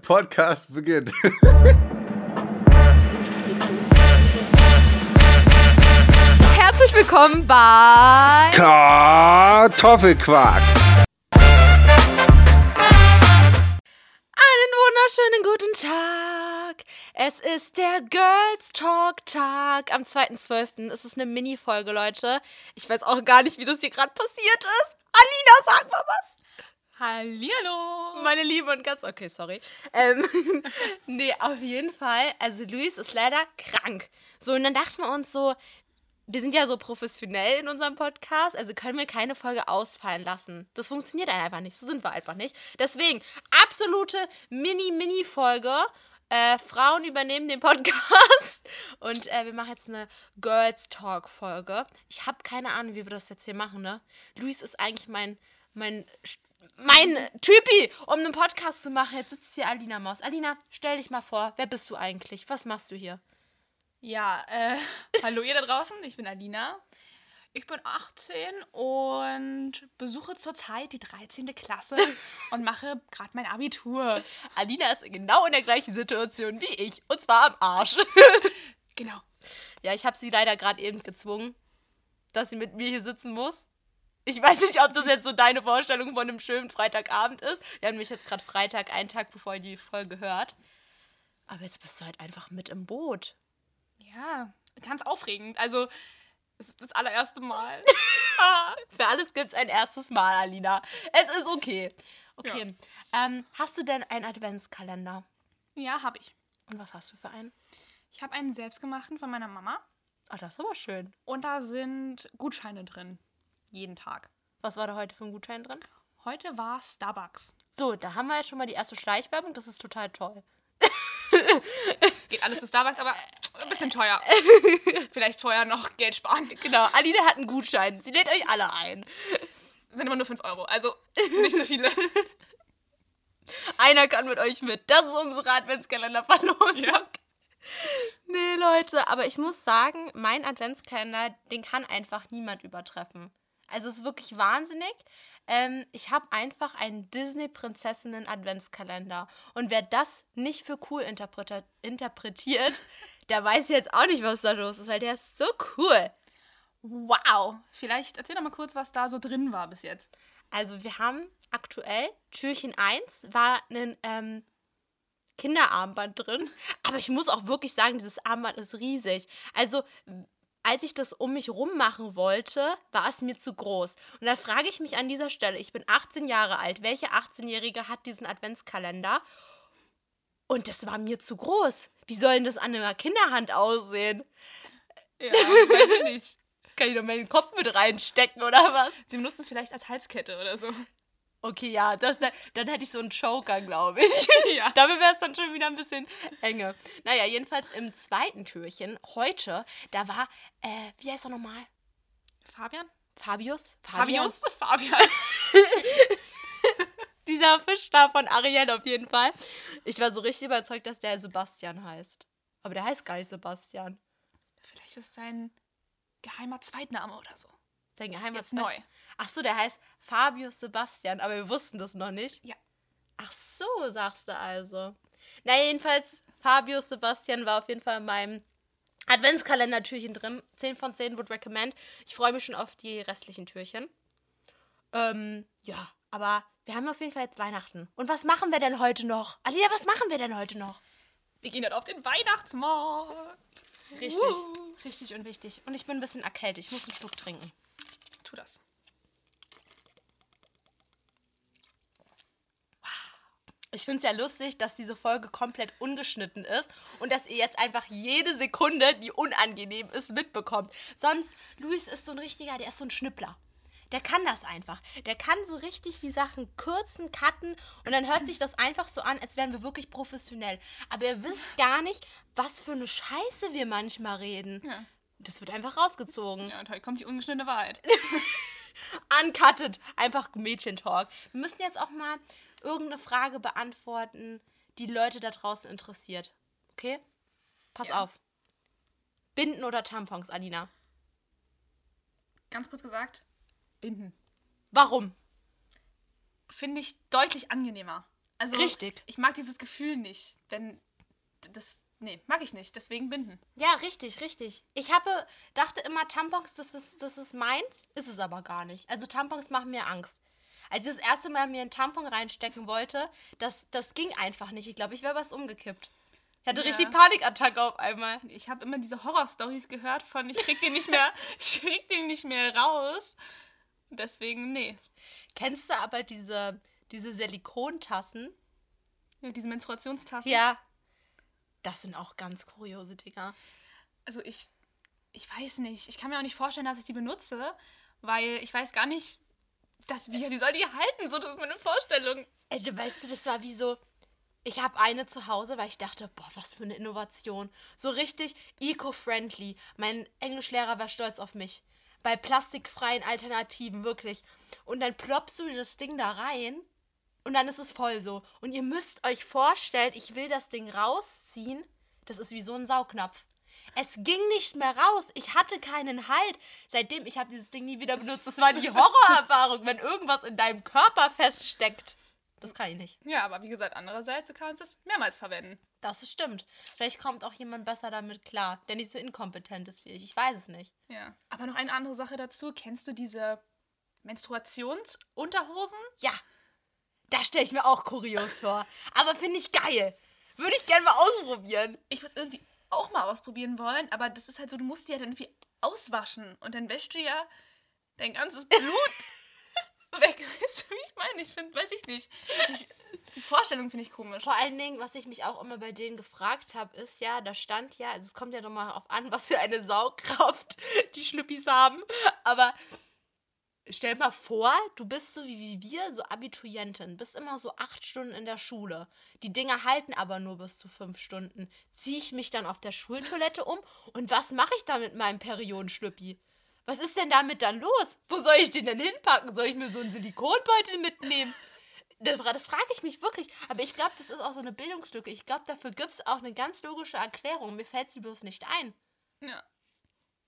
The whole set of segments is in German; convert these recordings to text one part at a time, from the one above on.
Podcast beginnt. Herzlich willkommen bei Kartoffelquark. Einen wunderschönen guten Tag. Es ist der Girls Talk Tag. Am 2.12. ist es eine Mini-Folge, Leute. Ich weiß auch gar nicht, wie das hier gerade passiert ist. Alina, sag mal was. Hallihallo! Meine Liebe und ganz. Okay, sorry. Ähm, nee, auf jeden Fall. Also, Luis ist leider krank. So, und dann dachten wir uns so, wir sind ja so professionell in unserem Podcast, also können wir keine Folge ausfallen lassen. Das funktioniert einfach nicht. So sind wir einfach nicht. Deswegen, absolute Mini-Mini-Folge. Äh, Frauen übernehmen den Podcast und äh, wir machen jetzt eine Girls Talk Folge. Ich habe keine Ahnung, wie wir das jetzt hier machen, ne? Luis ist eigentlich mein mein mein Typi, um einen Podcast zu machen. Jetzt sitzt hier Alina Maus. Alina, stell dich mal vor, wer bist du eigentlich? Was machst du hier? Ja, äh, hallo ihr da draußen, ich bin Alina. Ich bin 18 und besuche zurzeit die 13. Klasse und mache gerade mein Abitur. Alina ist genau in der gleichen Situation wie ich. Und zwar am Arsch. Genau. Ja, ich habe sie leider gerade eben gezwungen, dass sie mit mir hier sitzen muss. Ich weiß nicht, ob das jetzt so deine Vorstellung von einem schönen Freitagabend ist. Wir haben nämlich jetzt gerade Freitag, einen Tag bevor ihr die Folge hört. Aber jetzt bist du halt einfach mit im Boot. Ja, ganz aufregend. Also, es ist das allererste Mal. Für alles gibt es ein erstes Mal, Alina. Es ist okay. Okay. Ähm, hast du denn einen Adventskalender? Ja, habe ich. Und was hast du für einen? Ich habe einen selbstgemachten von meiner Mama Ah, das ist aber schön. und da sind Gutscheine drin. Jeden Tag. Was war da heute für ein Gutschein drin? Heute war Starbucks. So, da haben wir jetzt schon mal die erste Schleichwerbung. Das ist total toll. Geht alle zu Starbucks, aber ein bisschen teuer. Vielleicht vorher noch Geld sparen. Genau, Alina hat einen Gutschein. Sie lädt euch alle ein. Sind immer nur 5 Euro, also nicht so viele. Einer kann mit euch mit. Das ist unsere Adventskalender-Verlosung. Ja. Nee, Leute, aber ich muss sagen, mein Adventskalender, den kann einfach niemand übertreffen. Also es ist wirklich wahnsinnig. Ähm, ich habe einfach einen Disney-Prinzessinnen-Adventskalender. Und wer das nicht für cool interpretiert, der weiß jetzt auch nicht, was da los ist, weil der ist so cool. Wow. Vielleicht erzähl doch mal kurz, was da so drin war bis jetzt. Also wir haben aktuell, Türchen 1 war ein ähm, Kinderarmband drin. Aber ich muss auch wirklich sagen, dieses Armband ist riesig. Also als ich das um mich rum machen wollte, war es mir zu groß. Und da frage ich mich an dieser Stelle, ich bin 18 Jahre alt, welche 18-Jährige hat diesen Adventskalender? Und das war mir zu groß. Wie soll denn das an einer Kinderhand aussehen? Ja, weiß ich nicht. Kann ich doch mal den Kopf mit reinstecken oder was? Sie benutzt es vielleicht als Halskette oder so. Okay, ja, das, dann, dann hätte ich so einen Choker, glaube ich. Ja. Damit wäre es dann schon wieder ein bisschen enge. Naja, jedenfalls im zweiten Türchen, heute, da war, äh, wie heißt er nochmal? Fabian? Fabius? Fabius? Fabian. Dieser Fisch da von Ariel auf jeden Fall. Ich war so richtig überzeugt, dass der Sebastian heißt. Aber der heißt gar nicht Sebastian. Vielleicht ist sein geheimer Zweitname oder so. Sein geheimer Jetzt neu. Ach so, der heißt Fabius Sebastian, aber wir wussten das noch nicht. Ja. Ach so, sagst du also. Na, jedenfalls, Fabius Sebastian war auf jeden Fall in meinem Adventskalender-Türchen drin. 10 von 10 would recommend. Ich freue mich schon auf die restlichen Türchen. Ähm, ja, aber wir haben auf jeden Fall jetzt Weihnachten. Und was machen wir denn heute noch? Alina, was machen wir denn heute noch? Wir gehen dann auf den Weihnachtsmarkt. Richtig, Uh. richtig und wichtig. Und ich bin ein bisschen erkältet. Ich muss einen Schluck trinken. Tu das. Ich finde es ja lustig, dass diese Folge komplett ungeschnitten ist und dass ihr jetzt einfach jede Sekunde, die unangenehm ist, mitbekommt. Sonst, Luis ist so ein richtiger, der ist so ein Schnippler. Der kann das einfach. Der kann so richtig die Sachen kürzen, cutten und dann hört sich das einfach so an, als wären wir wirklich professionell. Aber ihr wisst gar nicht, was für eine Scheiße wir manchmal reden. Ja. Das wird einfach rausgezogen. Ja, und heute kommt die ungeschnittene Wahrheit. Uncutted. Einfach Mädchentalk. Wir müssen jetzt auch mal irgendeine Frage beantworten, die Leute da draußen interessiert. Okay? Pass Ja. auf. Binden oder Tampons, Alina? Ganz kurz gesagt, binden. Warum? Finde ich deutlich angenehmer. Also, Richtig. Ich mag dieses Gefühl nicht, wenn das. Nee, mag ich nicht. Deswegen binden. Ja, richtig, richtig. Ich habe, dachte immer, Tampons, das ist, das ist meins. Ist es aber gar nicht. Also Tampons machen mir Angst. Als ich das erste Mal mir einen Tampon reinstecken wollte, das, das ging einfach nicht. Ich glaube, ich wäre was umgekippt. Ich hatte Ja. richtig Panikattacke auf einmal. Ich habe immer diese Horrorstories gehört von, ich krieg den nicht mehr, ich krieg den nicht mehr raus. Deswegen, nee. Kennst du aber diese, diese Silikontassen? Ja, diese Menstruationstassen. Ja. Das sind auch ganz kuriose Dinger. Also ich, ich weiß nicht. Ich kann mir auch nicht vorstellen, dass ich die benutze, weil ich weiß gar nicht, dass, wie, wie soll die halten? So, das ist meine Vorstellung. Ey, du weißt du, das war wie so. Ich habe eine zu Hause, weil ich dachte, boah, was für eine Innovation. So richtig eco-friendly. Mein Englischlehrer war stolz auf mich. Bei plastikfreien Alternativen, wirklich. Und dann ploppst du das Ding da rein und dann ist es voll so. Und ihr müsst euch vorstellen, ich will das Ding rausziehen. Das ist wie so ein Saugnapf. Es ging nicht mehr raus. Ich hatte keinen Halt. Seitdem, ich habe dieses Ding nie wieder benutzt. Das war die Horrorerfahrung, wenn irgendwas in deinem Körper feststeckt. Das kann ich nicht. Ja, aber wie gesagt, andererseits, du kannst es mehrmals verwenden. Das ist stimmt. Vielleicht kommt auch jemand besser damit klar, der nicht so inkompetent ist wie ich. Ich weiß es nicht. Ja. Aber noch eine andere Sache dazu. Kennst du diese Menstruationsunterhosen? Ja, da stelle ich mir auch kurios vor. Aber finde ich geil. Würde ich gerne mal ausprobieren. Ich würde es irgendwie auch mal ausprobieren wollen, aber das ist halt so, du musst die ja dann irgendwie auswaschen und dann wäschst du ja dein ganzes Blut weg. Weißt du, wie ich meine? Ich finde, weiß ich nicht. Ich, die Vorstellung finde ich komisch. Vor allen Dingen, was ich mich auch immer bei denen gefragt habe, ist ja, da stand ja, also es kommt ja nochmal auf an, was für eine Saugkraft die Schlüppis haben. Aber stell mal vor, du bist so wie, wir, so Abiturientin, bist immer so acht Stunden in der Schule. Die Dinger halten aber nur bis zu fünf Stunden. Ziehe ich mich dann auf der Schultoilette um und was mache ich da mit meinem Periodenschlüppi? Was ist denn damit dann los? Wo soll ich den denn hinpacken? Soll ich mir so einen Silikonbeutel mitnehmen? Das, das frage ich mich wirklich. Aber ich glaube, das ist auch so eine Bildungslücke. Ich glaube, dafür gibt es auch eine ganz logische Erklärung. Mir fällt sie bloß nicht ein. Ja.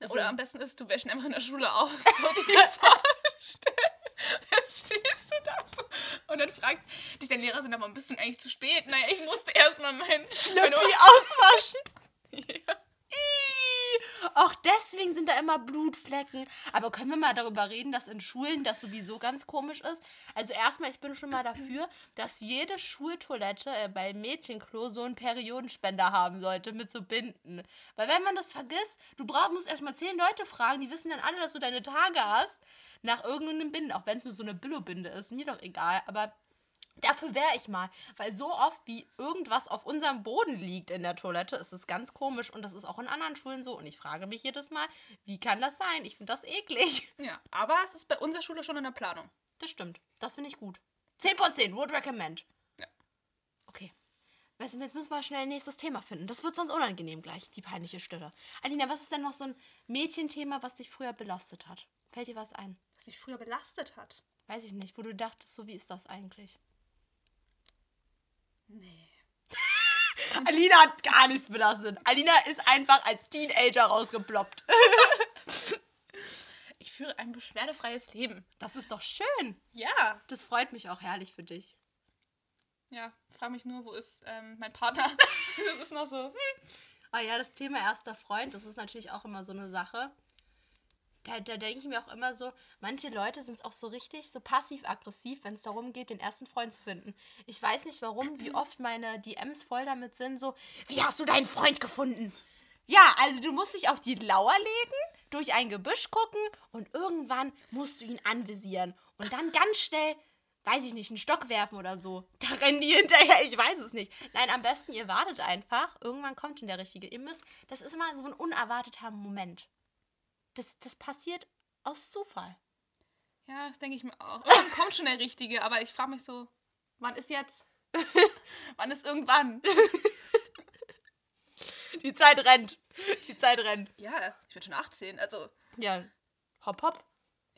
Also- Oder am besten ist, du wäschst einfach in der Schule aus. So. Dann stehst du da so. Und dann fragt dich dein Lehrer, warum bist du denn eigentlich zu spät? Naja, ich musste erstmal meinen Schlüppi auswaschen. Ja. Auch deswegen sind da immer Blutflecken. Aber können wir mal darüber reden, dass in Schulen das sowieso ganz komisch ist? Also erstmal, ich bin schon mal dafür, dass jede Schultoilette äh, bei Mädchenklo so einen Periodenspender haben sollte mit so Binden. Weil wenn man das vergisst, du brauch, musst erstmal zehn Leute fragen, die wissen dann alle, dass du deine Tage hast, nach irgendeinem Binden. Auch wenn es nur so eine Billo-Binde ist, mir doch egal. Aber Dafür wäre ich mal, weil so oft wie irgendwas auf unserem Boden liegt in der Toilette, ist es ganz komisch und das ist auch in anderen Schulen so. Und ich frage mich jedes Mal, wie kann das sein? Ich finde das eklig. ja, aber es ist bei unserer Schule schon in der Planung. Das stimmt. Das finde ich gut. 10 von 10, would recommend. Ja. Okay. Weißt du, jetzt müssen wir schnell ein nächstes Thema finden. Das wird sonst unangenehm gleich, die peinliche Stille. Alina, was ist denn noch so ein Mädchenthema, was dich früher belastet hat? Fällt dir was ein? Was mich früher belastet hat. Weiß ich nicht, wo du dachtest, so wie ist das eigentlich? Nee. Alina hat gar nichts belastet. Alina ist einfach als Teenager rausgeploppt. Ich führe ein beschwerdefreies Leben. Das ist doch schön. Ja. Das freut mich auch herrlich für dich. Ja, frage mich nur, wo ist ähm, mein Partner? das ist noch so. Hm. Ah ja, das Thema erster Freund, das ist natürlich auch immer so eine Sache. Da, da denke ich mir auch immer so, manche Leute sind auch so richtig so passiv-aggressiv, wenn es darum geht, den ersten Freund zu finden. Ich weiß nicht warum, wie oft meine DMs voll damit sind, so, wie hast du deinen Freund gefunden? Ja, also du musst dich auf die Lauer legen, durch ein Gebüsch gucken und irgendwann musst du ihn anvisieren. Und dann ganz schnell, weiß ich nicht, einen Stock werfen oder so. Da rennen die hinterher, ich weiß es nicht. Nein, am besten, ihr wartet einfach. Irgendwann kommt schon der Richtige. Ihr müsst, das ist immer so ein unerwarteter Moment. Das, das passiert aus Zufall. Ja, das denke ich mir auch. Irgendwann kommt schon der Richtige, aber ich frage mich so, wann ist jetzt? wann ist irgendwann? Die Zeit rennt. Die Zeit rennt. Ja, ich bin schon 18, also. Ja, hopp, hopp.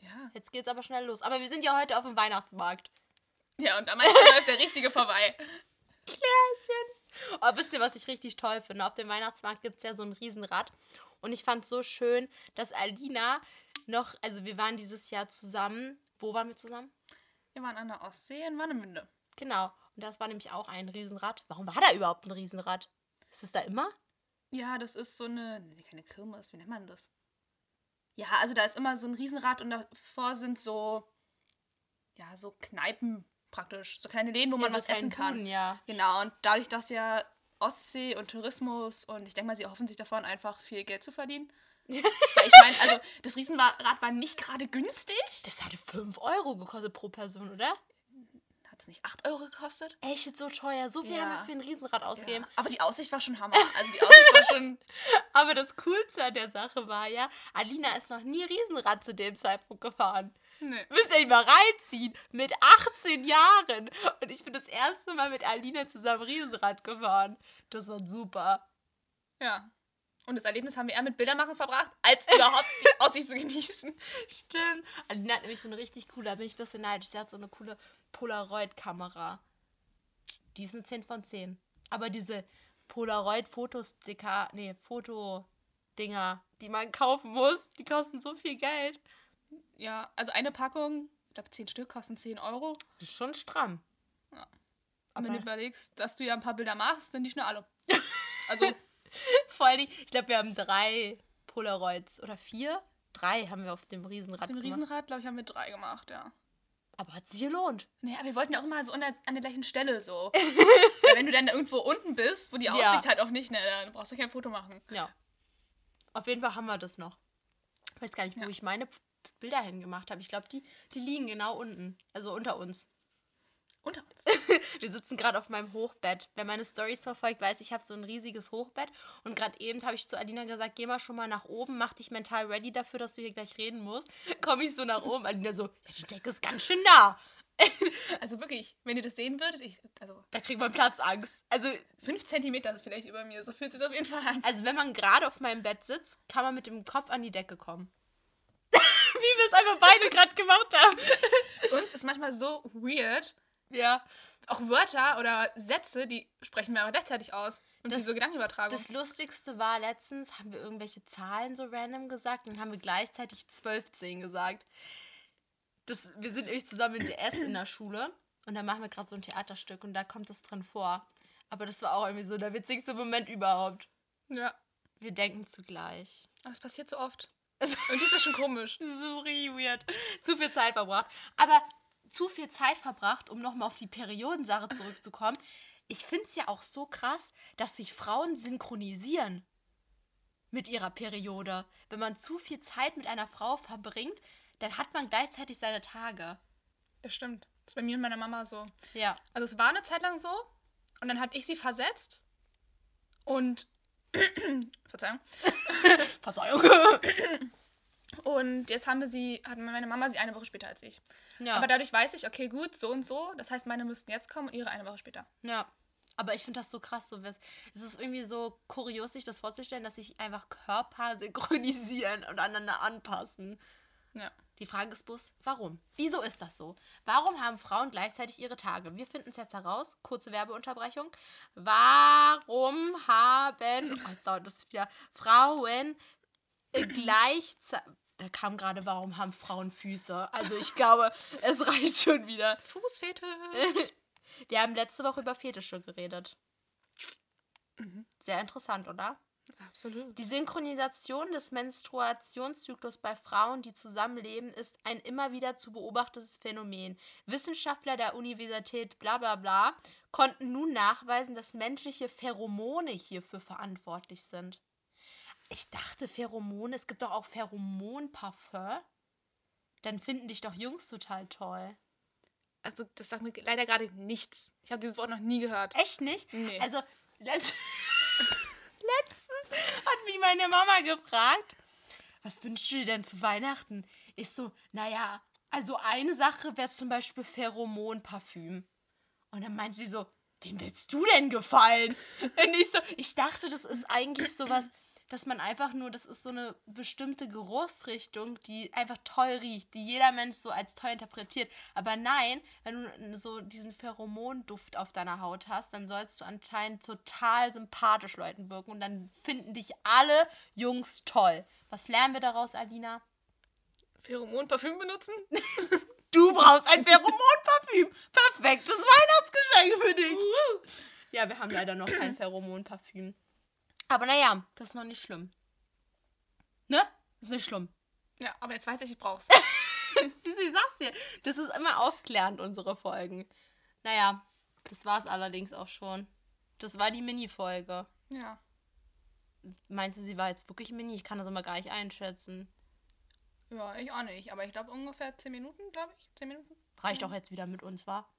Ja. Jetzt geht's aber schnell los. Aber wir sind ja heute auf dem Weihnachtsmarkt. Ja, und am meisten läuft der Richtige vorbei. Klärchen. Oh, wisst ihr, was ich richtig toll finde? Auf dem Weihnachtsmarkt gibt es ja so ein Riesenrad. Und ich fand es so schön, dass Alina noch, also wir waren dieses Jahr zusammen. Wo waren wir zusammen? Wir waren an der Ostsee in Warnemünde. Genau. Und das war nämlich auch ein Riesenrad. Warum war da überhaupt ein Riesenrad? Ist es da immer? Ja, das ist so eine, nee, keine Kirmes, wie nennt man das? Ja, also da ist immer so ein Riesenrad und davor sind so, ja, so Kneipen praktisch, so kleine Läden, wo man so was essen kann. Buden, ja. Genau, und dadurch, dass ja Ostsee und Tourismus und ich denke mal, sie erhoffen sich davon, einfach viel Geld zu verdienen. Weil ich meine, also das Riesenrad war nicht gerade günstig. Das hatte 5 Euro gekostet pro Person, oder? Es nicht 8 Euro gekostet? Echt jetzt so teuer. So viel Ja. haben wir für ein Riesenrad ausgegeben. Ja. Aber die Aussicht war schon Hammer. Also die Aussicht war schon. Aber das Coolste an der Sache war ja, Alina ist noch nie Riesenrad zu dem Zeitpunkt gefahren. Nee. Müsst ihr euch mal reinziehen. Mit 18 Jahren. Und ich bin das erste Mal mit Alina zusammen Riesenrad gefahren. Das war super. Ja. Und das Erlebnis haben wir eher mit Bildermachen verbracht, als überhaupt die Aussicht zu genießen. Stimmt. Alina hat nämlich so eine richtig coole, da bin ich ein bisschen neidisch. Sie hat so eine coole Polaroid-Kamera. Die ist eine 10 von 10. Aber diese Polaroid-Fotosticker, nee, Fotodinger, die man kaufen muss, die kosten so viel Geld. Ja, also eine Packung, ich glaube 10 Stück kosten 10 Euro. Das ist schon stramm. Ja. Und wenn du Aber- überlegst, dass du ja ein paar Bilder machst, sind die schnell alle. Also, Vor allem, ich glaube, wir haben drei Polaroids oder vier. Drei haben wir auf dem Riesenrad dem gemacht. Riesenrad, glaube ich, haben wir drei gemacht, ja. Aber hat sich gelohnt. Naja, wir wollten ja auch immer so an der, an der gleichen Stelle so. Weil wenn du dann irgendwo unten bist, wo die Ja. Aussicht halt auch nicht, ne, dann brauchst du kein Foto machen. Ja. Auf jeden Fall haben wir das noch. Ich weiß gar nicht, wo Ja. ich meine Bilder hingemacht habe. Ich glaube, die, die liegen genau unten. Also unter uns. Unter uns. Wir sitzen gerade auf meinem Hochbett. Wer meine Stories verfolgt, weiß, ich habe so ein riesiges Hochbett. Und gerade eben habe ich zu Alina gesagt, geh mal schon mal nach oben, mach dich mental ready dafür, dass du hier gleich reden musst. Komme ich so nach oben. Alina so, ja, die Decke ist ganz schön nah. Also wirklich, wenn ihr das sehen würdet, ich, also Da kriegt man Platzangst. Also, fünf Zentimeter vielleicht über mir, so fühlt es sich auf jeden Fall an. also wenn man gerade auf meinem Bett sitzt, kann man mit dem Kopf an die Decke kommen. Wie wir es einfach beide gerade gemacht haben. Uns ist manchmal so weird, Ja. auch Wörter oder Sätze, die sprechen wir aber gleichzeitig aus. Und Das- wie so Gedankenübertragung. Das Lustigste war letztens, haben wir irgendwelche Zahlen so random gesagt und dann haben wir gleichzeitig 12, 10 gesagt. Das, wir sind nämlich zusammen in DS in der Schule und da machen wir gerade so ein Theaterstück und da kommt das drin vor. Aber das war auch irgendwie so der witzigste Moment überhaupt. ja, Wir denken zugleich. aber es passiert so oft. Und das ist schon komisch. so weird. Zu viel Zeit verbracht. Aber zu viel Zeit verbracht, um nochmal auf die Periodensache zurückzukommen. Ich finde es ja auch so krass, dass sich Frauen synchronisieren mit ihrer Periode. Wenn man zu viel Zeit mit einer Frau verbringt, dann hat man gleichzeitig seine Tage. Das stimmt. Das ist bei mir und meiner Mama so. Ja. Also es war eine Zeit lang so und dann hatte ich sie versetzt und Verzeihung. Verzeihung. Und jetzt haben wir sie, hat meine Mama sie eine Woche später als ich. ja. Aber dadurch weiß ich, okay, gut, so und so. Das heißt, meine müssten jetzt kommen und ihre eine Woche später. Ja. Aber ich finde das so krass, so. Es ist irgendwie so kurios, sich das vorzustellen, dass sich einfach Körper synchronisieren und aneinander anpassen. Ja. Die Frage ist bloß, warum? Wieso ist das so? Warum haben Frauen gleichzeitig ihre Tage? Wir finden es jetzt heraus. Kurze Werbeunterbrechung. Warum haben oh, jetzt dauert das wieder, Frauen äh, gleichzeitig. Da kam gerade, warum haben Frauen Füße? Also ich glaube, es reicht schon wieder. Fußfete. Wir haben letzte Woche über Fetische geredet. Sehr interessant, oder? Absolut. Die Synchronisation des Menstruationszyklus bei Frauen, die zusammenleben, ist ein immer wieder zu beobachtetes Phänomen. Wissenschaftler der Universität bla bla bla konnten nun nachweisen, dass menschliche Pheromone hierfür verantwortlich sind. Ich dachte, Pheromone, es gibt doch auch Pheromonparfum. Dann finden dich doch Jungs total toll. Also, das sagt mir leider gerade nichts. Ich habe dieses Wort noch nie gehört. Echt nicht? Nee. Also, letzt letztens hat mich meine Mama gefragt, was wünschst du dir denn zu Weihnachten? Ich so, naja, also eine Sache wäre zum Beispiel Pheromonparfüm. Und dann meint sie so, wem willst du denn gefallen? Und ich so, ich dachte, das ist eigentlich sowas, dass man einfach nur, das ist so eine bestimmte Geruchsrichtung, die einfach toll riecht, die jeder Mensch so als toll interpretiert. Aber nein, wenn du so diesen Pheromonduft auf deiner Haut hast, dann sollst du anscheinend total sympathisch Leuten wirken und dann finden dich alle Jungs toll. Was lernen wir daraus, Alina? Pheromon-Parfüm benutzen? Du brauchst ein Pheromonparfüm. Perfektes Weihnachtsgeschenk für dich. Ja, wir haben leider noch kein Pheromonparfüm. Aber naja, das ist noch nicht schlimm. Ne? Ist nicht schlimm. Ja, aber jetzt weiß ich, ich brauch's. Sisi, sag's dir. Das ist immer aufklärend, unsere Folgen. Naja, das war's allerdings auch schon. Das war die Mini-Folge. Ja. Meinst du, sie war jetzt wirklich Mini? Ich kann das immer gar nicht einschätzen. Ja, ich auch nicht. Aber ich glaube ungefähr 10 Minuten, glaube ich. 10 Minuten? Reicht auch jetzt wieder mit uns, war?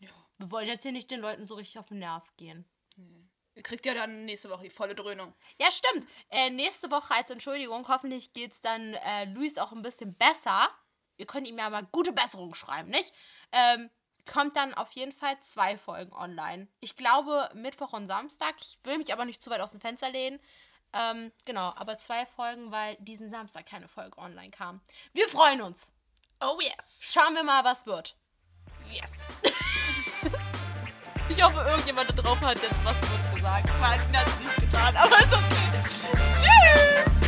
Ja. Wir wollen jetzt hier nicht den Leuten so richtig auf den Nerv gehen. Ihr kriegt ja dann nächste Woche die volle Dröhnung. Ja, stimmt. Äh, nächste Woche als Entschuldigung, hoffentlich geht's dann äh, Luis auch ein bisschen besser. Ihr könnt ihm ja mal gute Besserung schreiben, nicht? Ähm, kommt dann auf jeden Fall zwei Folgen online. Ich glaube Mittwoch und Samstag. Ich will mich aber nicht zu weit aus dem Fenster lehnen. Ähm, genau, aber zwei Folgen, weil diesen Samstag keine Folge online kam. Wir freuen uns. Oh yes. Schauen wir mal, was wird. Yes. Ich hoffe, irgendjemand da drauf hat jetzt was gut gesagt. Nein, hat es nicht getan, aber ist okay. Tschüss!